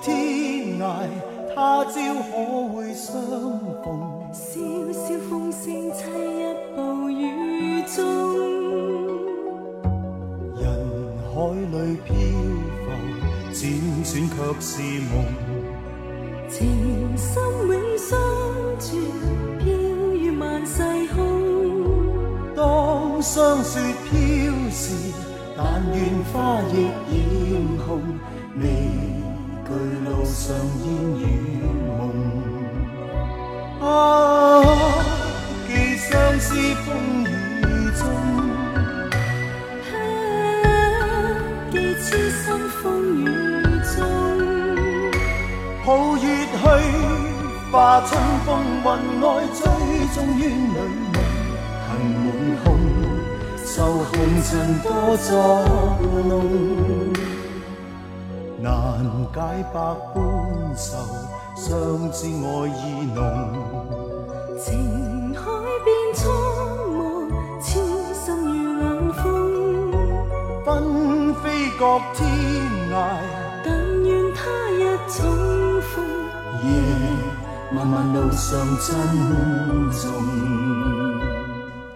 天涯，他朝可会相逢？萧萧风声凄泣，暴雨中。人海里漂浮，辗转却是梦。情深永相住，飘于万世空。当霜雪飘时，但愿花亦受红尘多作弄。难解百般愁，相知爱意浓。情海变苍茫，痴心如冷风。纷飞各天涯，但愿他日重逢。夜漫漫路上珍重。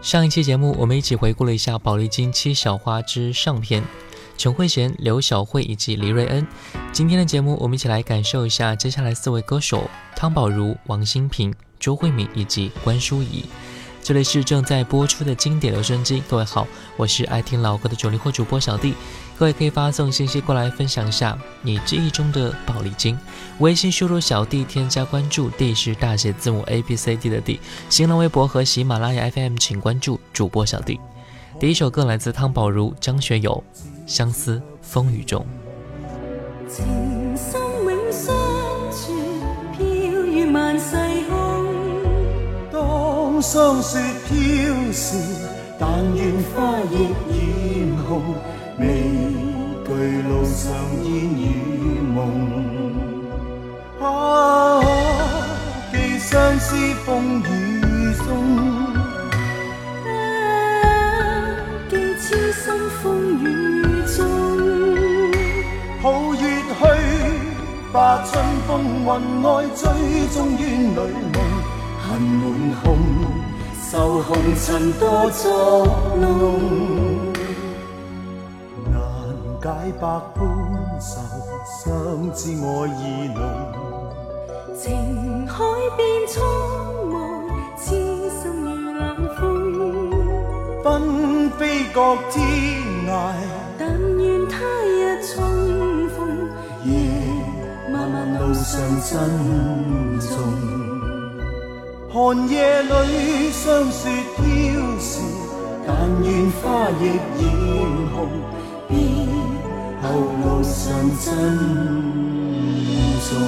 上一期节目，我们一起回顾了一下《宝丽金七小花》之上篇。陈慧娴、刘晓慧以及黎瑞恩。今天的节目，我们一起来感受一下接下来四位歌手：汤宝如、王心平、周慧敏以及关淑怡。这里是正在播出的经典留声机，各位好，我是爱听老歌的九零后主播小弟。各位可以发送信息过来分享一下你记忆中的宝丽金。微信输入小弟添加关注，D 是大写字母 A B C D 的 D。新浪微博和喜马拉雅 FM 请关注主播小弟。第一首歌来自汤宝如、张学友，《相思风雨中》。情深永相住，飘于万世空。当霜雪飘时，但愿花亦艳红。路上烟雨梦。啊，寄相思风雨中。痴心风雨中，抱月去，化春风云外，追踪于女梦。恨满空，受红尘多作弄。解百般愁，相知爱意浓。情海变苍茫，痴心如冷风。纷飞各天涯，但愿他日重逢。夜漫漫路上珍重。寒夜里霜雪飘时，但愿花亦艳红。别后路上珍重。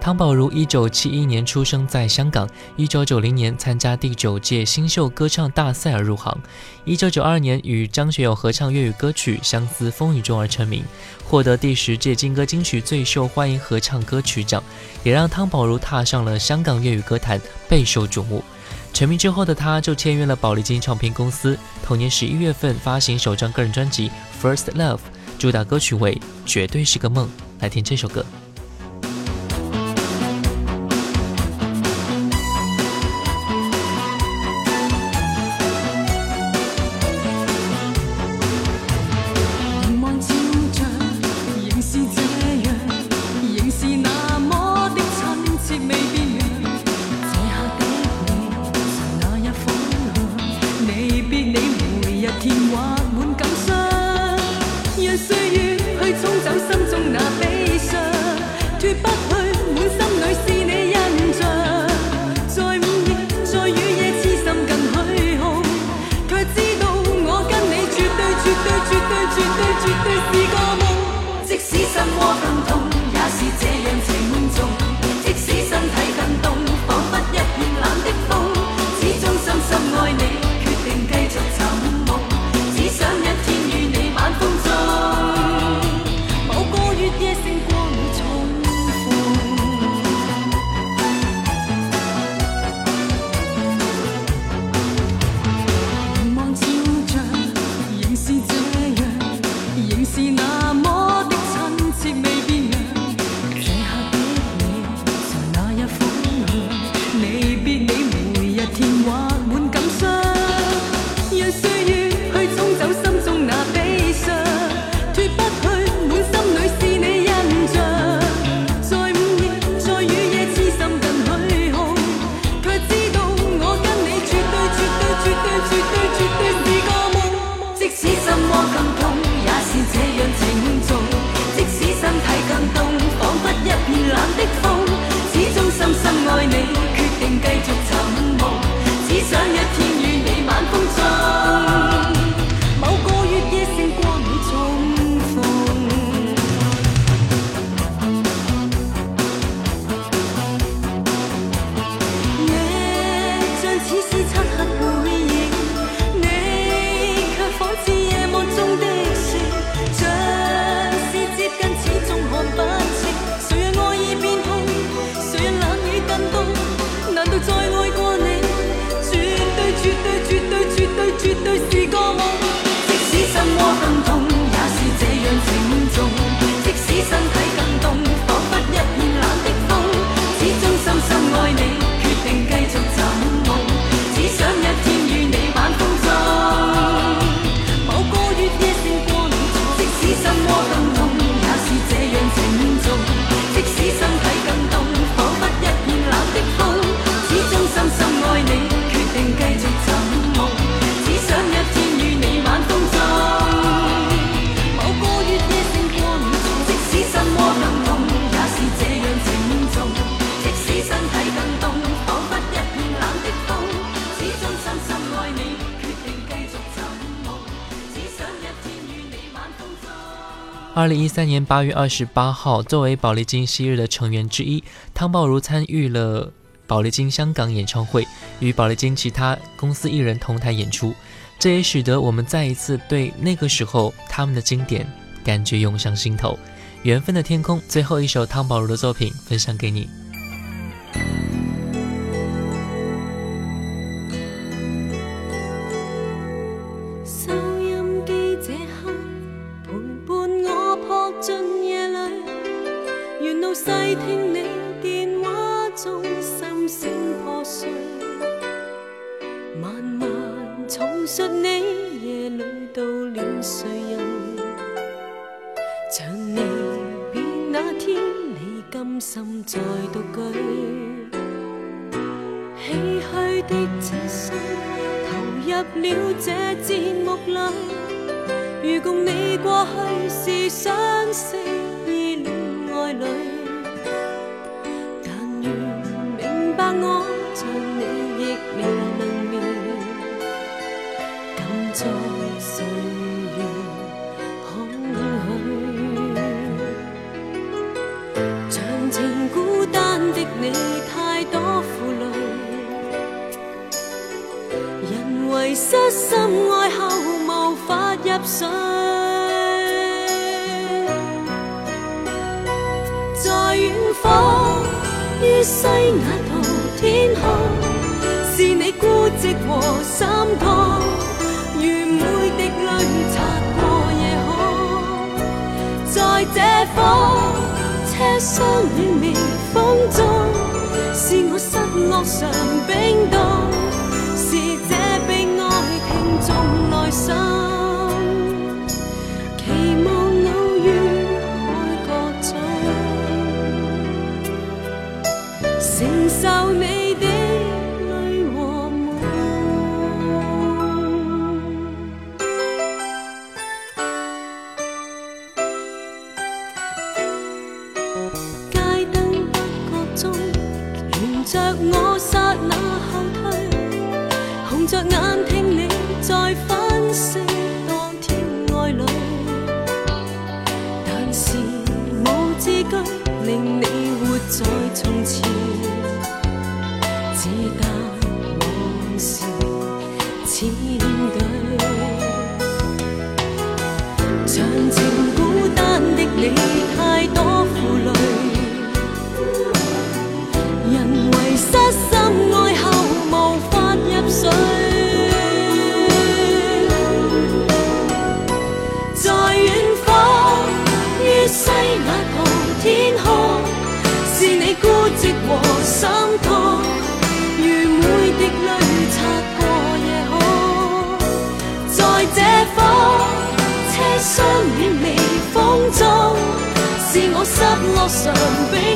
汤宝如一九七一年出生在香港，一九九零年参加第九届新秀歌唱大赛而入行，一九九二年与张学友合唱粤语歌曲《相思风雨中》而成名，获得第十届金歌金曲最受欢迎合唱歌曲奖，也让汤宝如踏上了香港粤语歌坛，备受瞩目。成名之后的他就签约了宝丽金唱片公司，同年十一月份发行首张个人专辑《First Love》，主打歌曲为《绝对是个梦》，来听这首歌。二零一三年八月二十八号，作为宝丽金昔日的成员之一，汤宝如参与了宝丽金香港演唱会，与宝丽金其他公司艺人同台演出。这也使得我们再一次对那个时候他们的经典感觉涌上心头。缘分的天空，最后一首汤宝如的作品分享给你。在远方，于西雅图天空，是你孤寂和心痛，如每滴泪擦过夜空。在这方，车厢里微风中，是我失落上冰冻，是这悲哀听众内心。something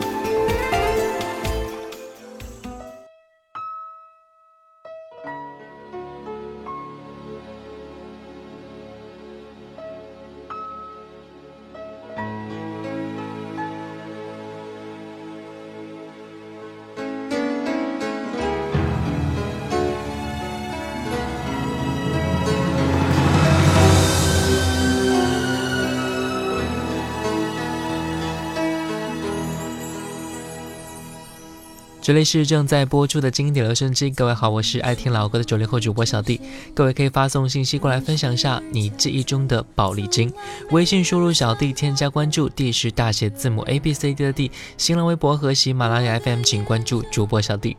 这里是正在播出的经典留声机，各位好，我是爱听老歌的九零后主播小弟。各位可以发送信息过来分享一下你记忆中的宝丽金。微信输入小弟添加关注，D 是大写字母 A B C D 的 D。新浪微博和喜马拉雅 FM 请关注主播小弟。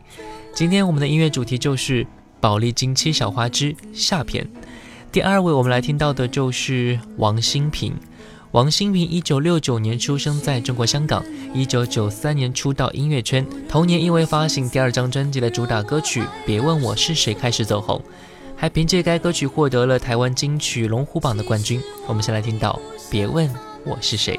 今天我们的音乐主题就是宝丽金七小花之下篇。第二位我们来听到的就是王心平。王心平一九六九年出生在中国香港，一九九三年出道音乐圈，同年因为发行第二张专辑的主打歌曲《别问我是谁》开始走红，还凭借该歌曲获得了台湾金曲龙虎榜的冠军。我们先来听到《别问我是谁》。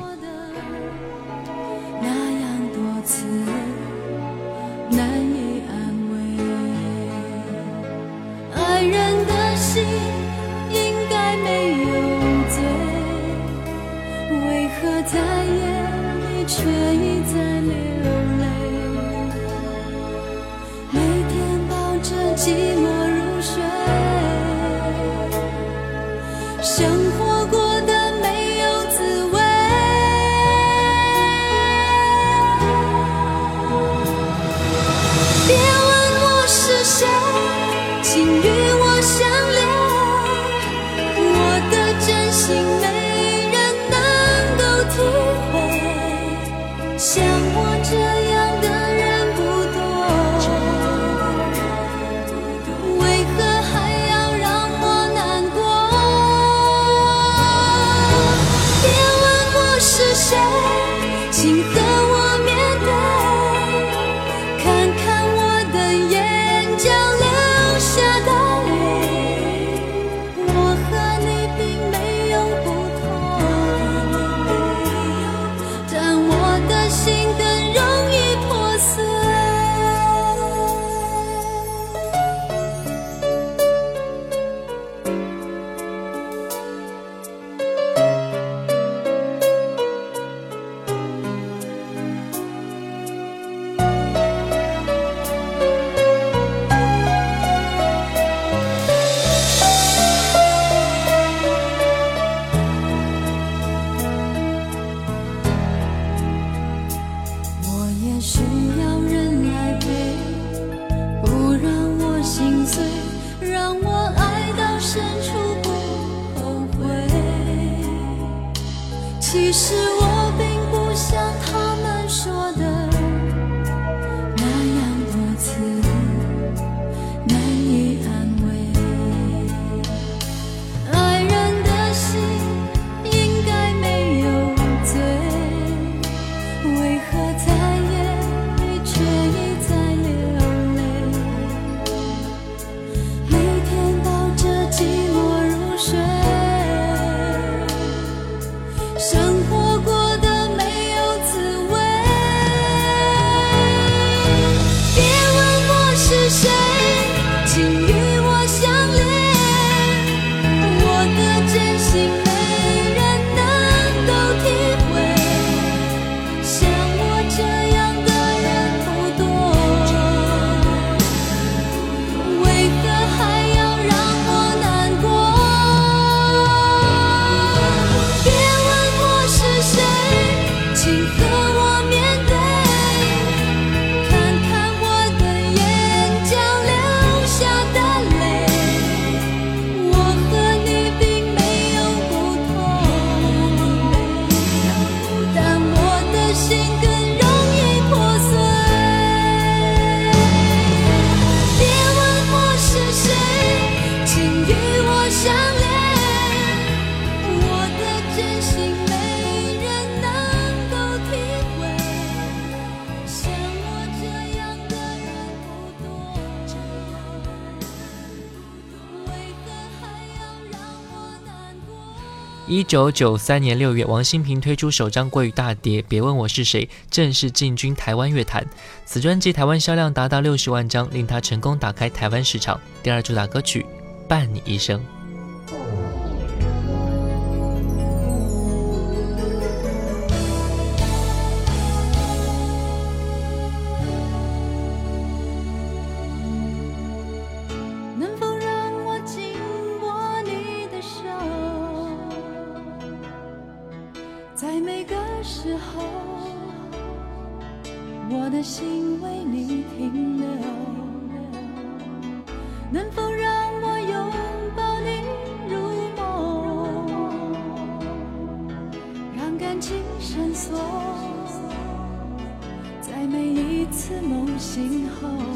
九九三年六月，王心平推出首张国语大碟《别问我是谁》，正式进军台湾乐坛。此专辑台湾销量达到六十万张，令他成功打开台湾市场。第二主打歌曲《伴你一生》。的心为你停留。能否让我拥抱你入梦，让感情深锁在每一次梦醒后。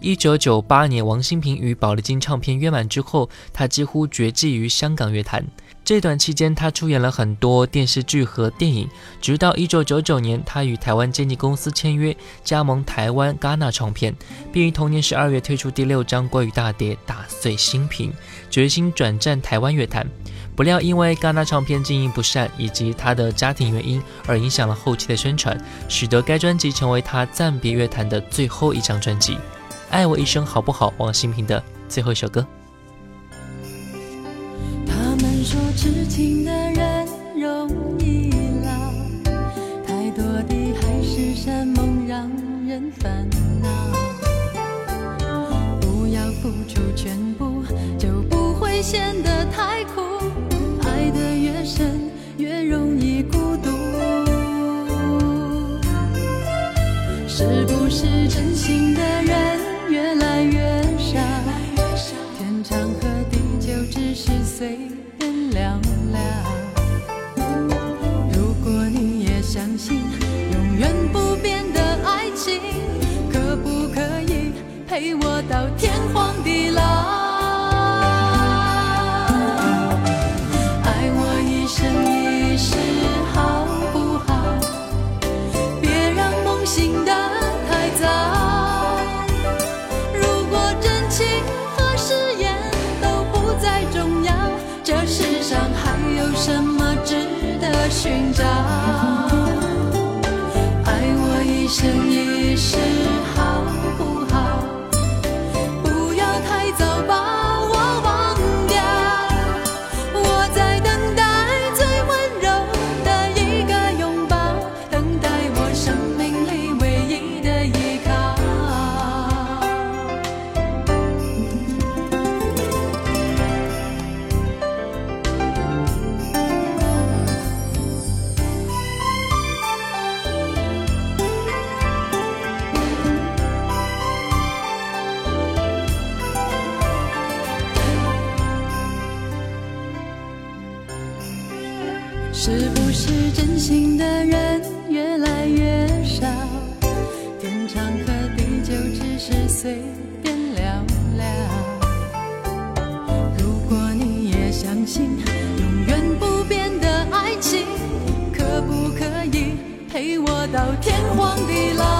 一九九八年，王心平与宝丽金唱片约满之后，他几乎绝迹于香港乐坛。这段期间，他出演了很多电视剧和电影。直到一九九九年，他与台湾经纪公司签约，加盟台湾戛纳唱片，并于同年十二月推出第六张国语大碟《打碎心瓶》，决心转战台湾乐坛。不料，因为戛纳唱片经营不善以及他的家庭原因，而影响了后期的宣传，使得该专辑成为他暂别乐坛的最后一张专辑。爱我一生好不好？王心平的最后一首歌。他们说痴情的人容易老，太多的海誓山盟让人烦恼。不要付出全部，就不会显得太苦。爱得越深，越容易孤独。是不是真心的人？越来越少，天长和地久只是随便聊聊。如果你也相信永远不变的爱情，可不可以陪我到天荒地老？寻找，爱我一生一世。到天荒地老？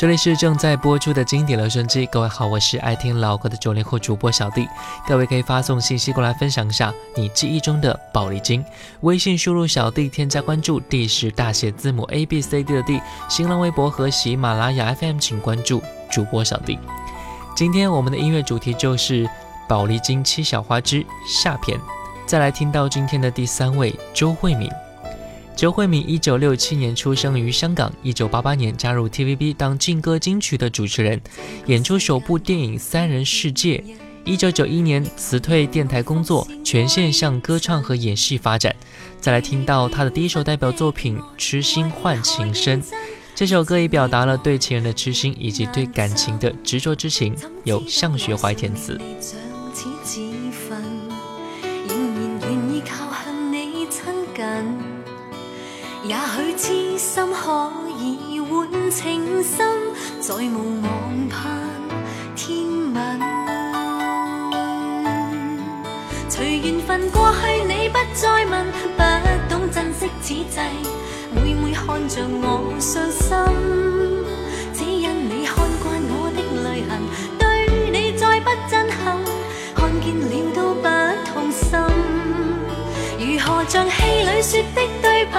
这里是正在播出的经典留声机，各位好，我是爱听老歌的九零后主播小弟。各位可以发送信息过来分享一下你记忆中的宝丽金。微信输入小弟添加关注，D 是大写字母 A B C D 的 D。新浪微博和喜马拉雅 FM 请关注主播小弟。今天我们的音乐主题就是宝丽金七小花之下篇。再来听到今天的第三位周慧敏。周慧敏一九六七年出生于香港，一九八八年加入 TVB 当劲歌金曲的主持人，演出首部电影《三人世界》。一九九一年辞退电台工作，全线向歌唱和演戏发展。再来听到他的第一首代表作品《痴心换情深》，这首歌也表达了对情人的痴心以及对感情的执着之情，由向学怀填词。也许痴心可以换情深，再无望盼天吻。随缘分过去，你不再问，不懂珍惜此际，每每看着我伤心，只因你看惯我的泪痕，对你再不震撼，看见了都不痛心，如何像戏里说的对白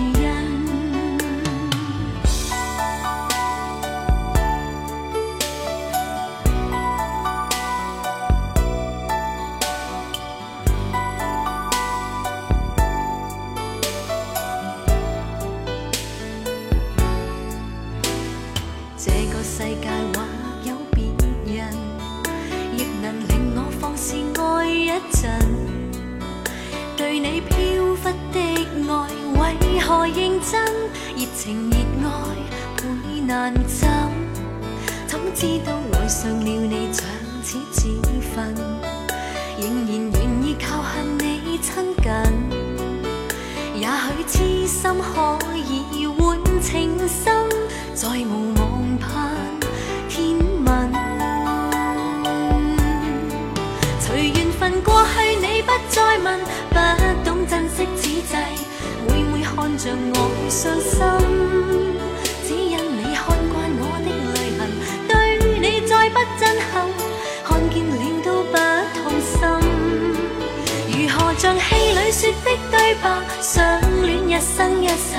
相恋一生一世，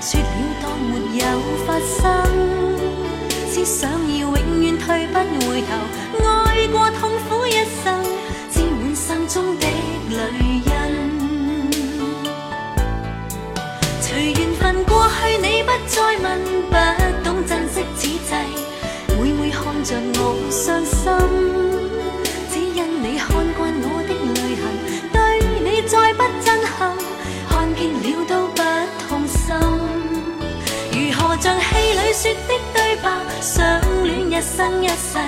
说了当没有发生。只想要永远退不回头，爱过痛苦一生，沾满心中的泪印。随缘分过去，你不再问，不懂珍惜此际，每每看着我伤心。相恋一生一世，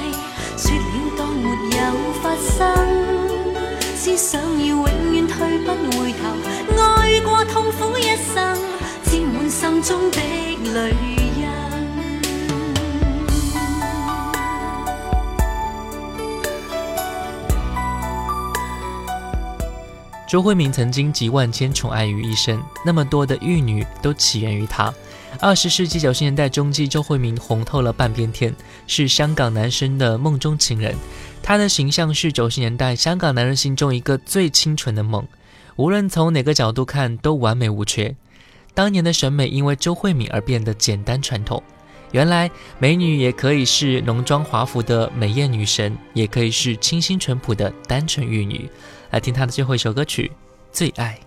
说了当没有发生。思想要永远退不回头，爱过痛苦一生，沾满心中的泪印。周慧敏曾经集万千宠爱于一身，那么多的玉女都起源于她。二十世纪九十年代中期，周慧敏红透了半边天，是香港男生的梦中情人。她的形象是九十年代香港男人心中一个最清纯的梦，无论从哪个角度看都完美无缺。当年的审美因为周慧敏而变得简单传统。原来美女也可以是浓妆华服的美艳女神，也可以是清新淳朴的单纯玉女。来听她的最后一首歌曲《最爱》。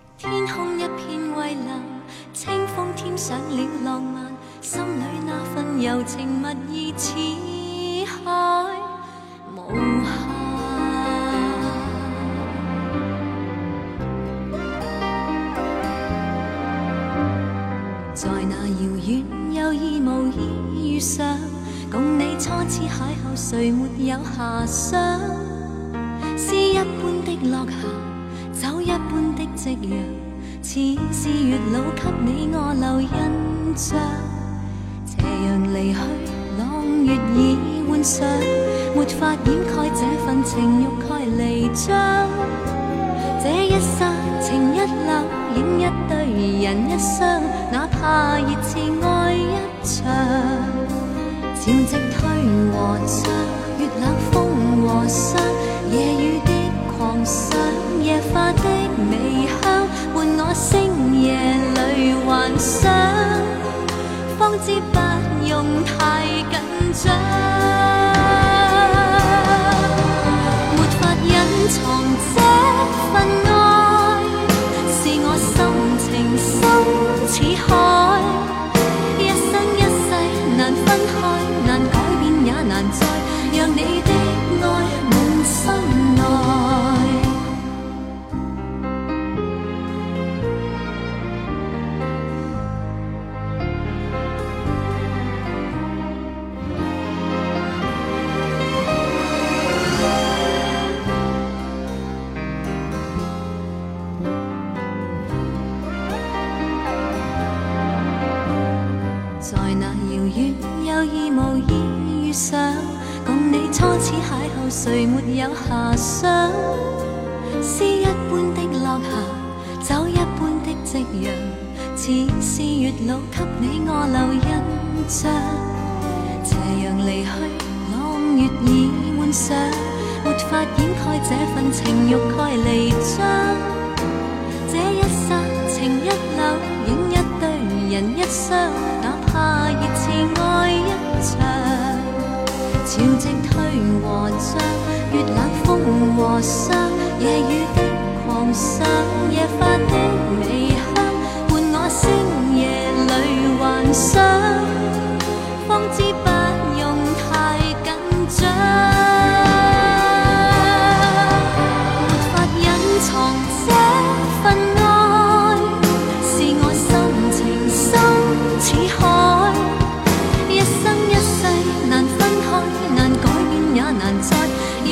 柔情蜜意似海无限，在那遥远又意无意遇上，共你初次邂逅，谁没有遐想？诗一般的落霞，酒一般的夕阳，似是月老给你我留印象。斜阳离去，朗月已换上，没法掩盖这份情欲盖弥彰。这一刹情一缕，影一对人一双，哪怕热炽爱一场。潮汐退和涨，月冷风和霜，夜雨的狂想，夜花的微香，伴我星夜里幻想，方知不用太紧张，没法隐藏这份爱，是我心情深似海，一生一世难分开，难改变也难再让你的爱。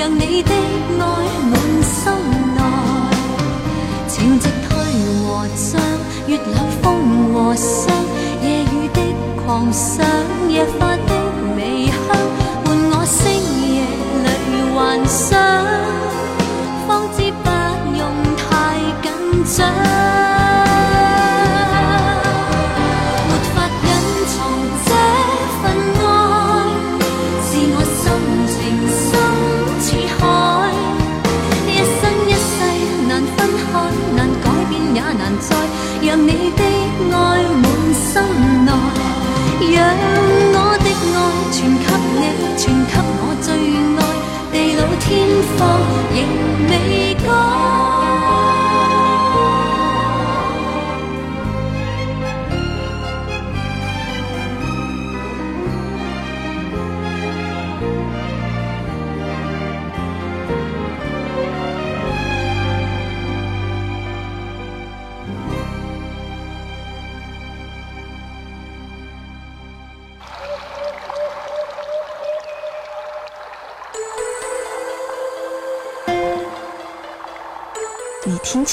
讓你的愛滿心內。潮汐退和漲，月冷風和霜，夜雨的狂想，夜花的微香，伴我星夜里幻想，方知不用太緊張。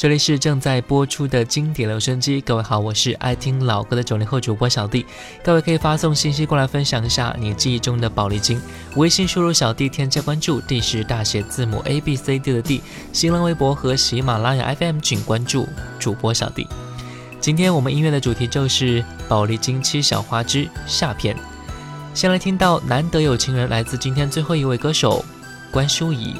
这里是正在播出的经典留声机，各位好，我是爱听老歌的九零后主播小弟。各位可以发送信息过来分享一下你记忆中的宝丽金，微信输入小弟添加关注，D 是大写字母 A B C D 的 D，新浪微博和喜马拉雅 FM 请关注主播小弟。今天我们音乐的主题就是宝丽金七小花之下篇。先来听到难得有情人，来自今天最后一位歌手关淑怡。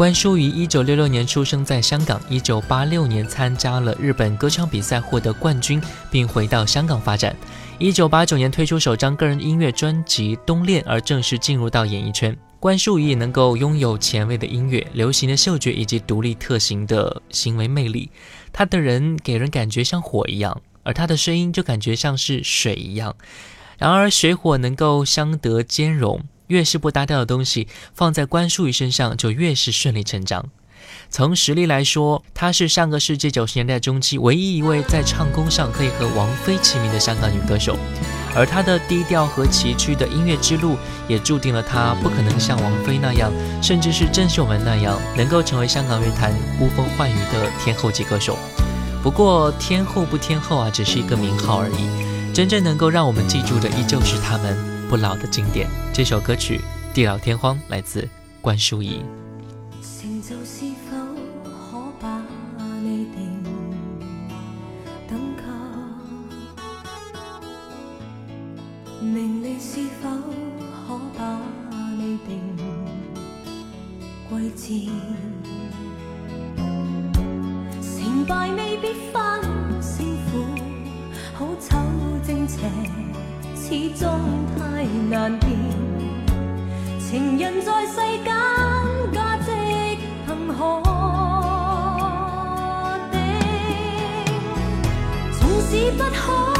关淑怡一九六六年出生在香港，一九八六年参加了日本歌唱比赛获得冠军，并回到香港发展。一九八九年推出首张个人音乐专辑《冬恋》，而正式进入到演艺圈。关淑怡能够拥有前卫的音乐、流行的嗅觉以及独立特行的行为魅力。她的人给人感觉像火一样，而她的声音就感觉像是水一样。然而水火能够相得兼容，越是不搭调的东西放在关淑怡身上就越是顺理成章。从实力来说，她是上个世纪九十年代中期唯一一位在唱功上可以和王菲齐名的香港女歌手，而她的低调和崎岖的音乐之路，也注定了她不可能像王菲那样，甚至是郑秀文那样，能够成为香港乐坛呼风唤雨的天后级歌手。不过，天后不天后啊，只是一个名号而已，真正能够让我们记住的，依旧是他们不老的经典。这首歌曲《地老天荒》来自关淑怡。成就是否可把你定等级？名利是否可把你定贵贱？成败未必分胜负，好丑正邪始终。难辨，情人在世间价值凭何定？纵使不可。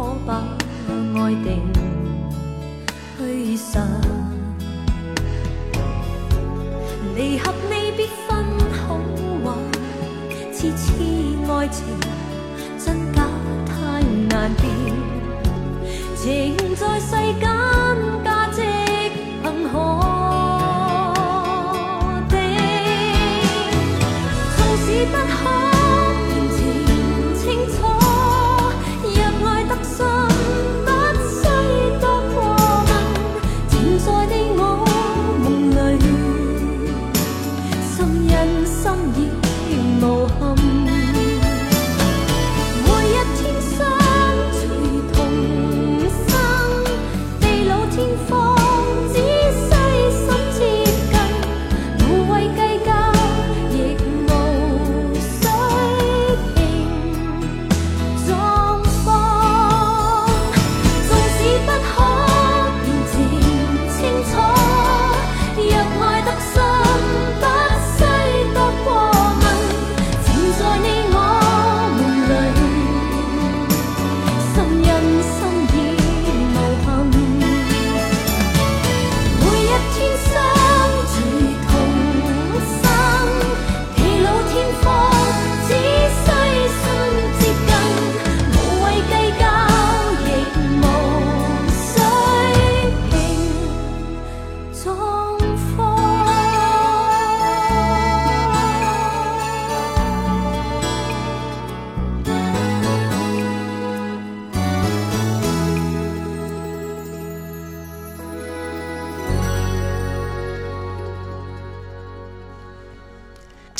可把爱定去散？离合未必分好坏，次次爱情真假太难辨，情在世间。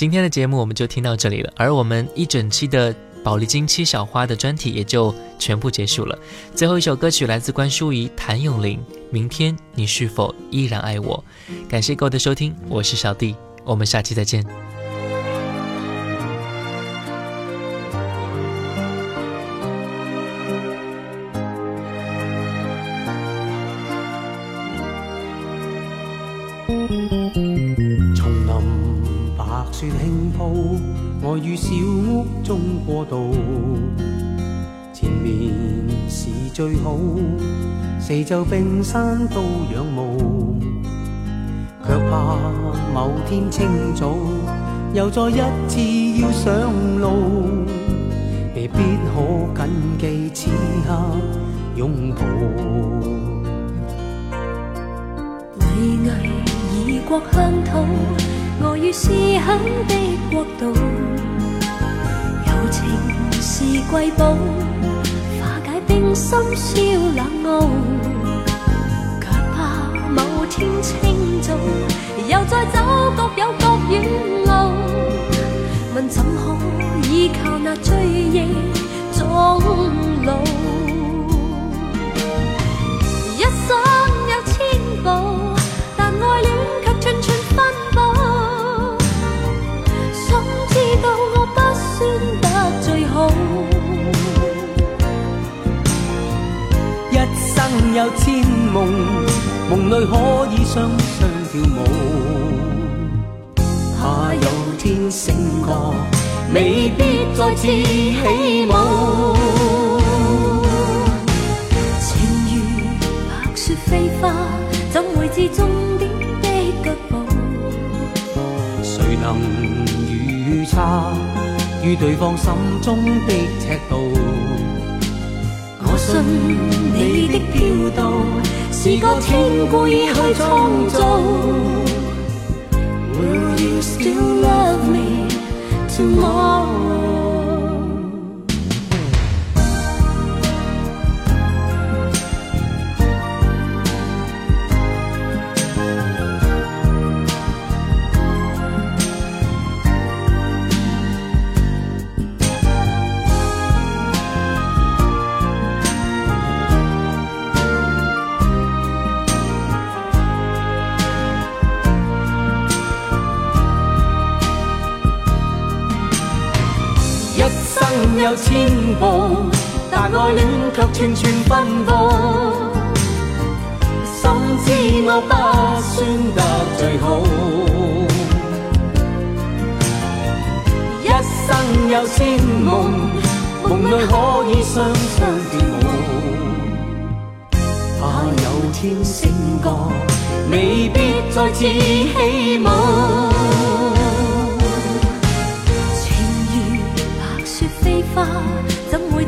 今天的节目我们就听到这里了，而我们一整期的宝丽金七小花的专题也就全部结束了。最后一首歌曲来自关淑怡、谭咏麟，《明天你是否依然爱我》。感谢各位的收听，我是小弟，我们下期再见。我于小屋中过渡。前面是最好，四周冰山都仰慕，却怕某天清早又再一次要上路，未必可谨记此刻拥抱。巍巍异国乡土，我于思乡的国度，情是瑰宝，化解冰心消冷傲，却怕某天清早又再走各有各远路，问怎可依靠那追忆？生有千梦，梦里可以双双跳舞。怕有天醒觉，未必再次起舞。情如白雪飞花，怎会知终点的脚步？谁能预测于对方心中的尺度？信你的飘荡是个天故意去创造。Will you still love me tomorrow？有千步，但愛戀卻寸寸分布。深知我不算得最好，一生有千夢，夢裏可以雙雙跳舞。怕有天醒覺，未必再次起舞。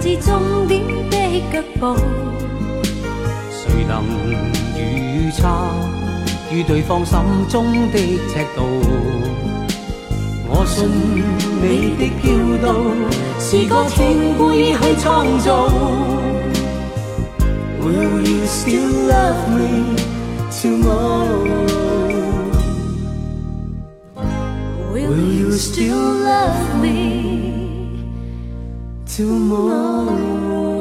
是终点的腳步？谁能预测于对方心中的尺度？我信你的叫道是个天故意去創造。Will you still love me tomorrow? Will you still love me tomorrow?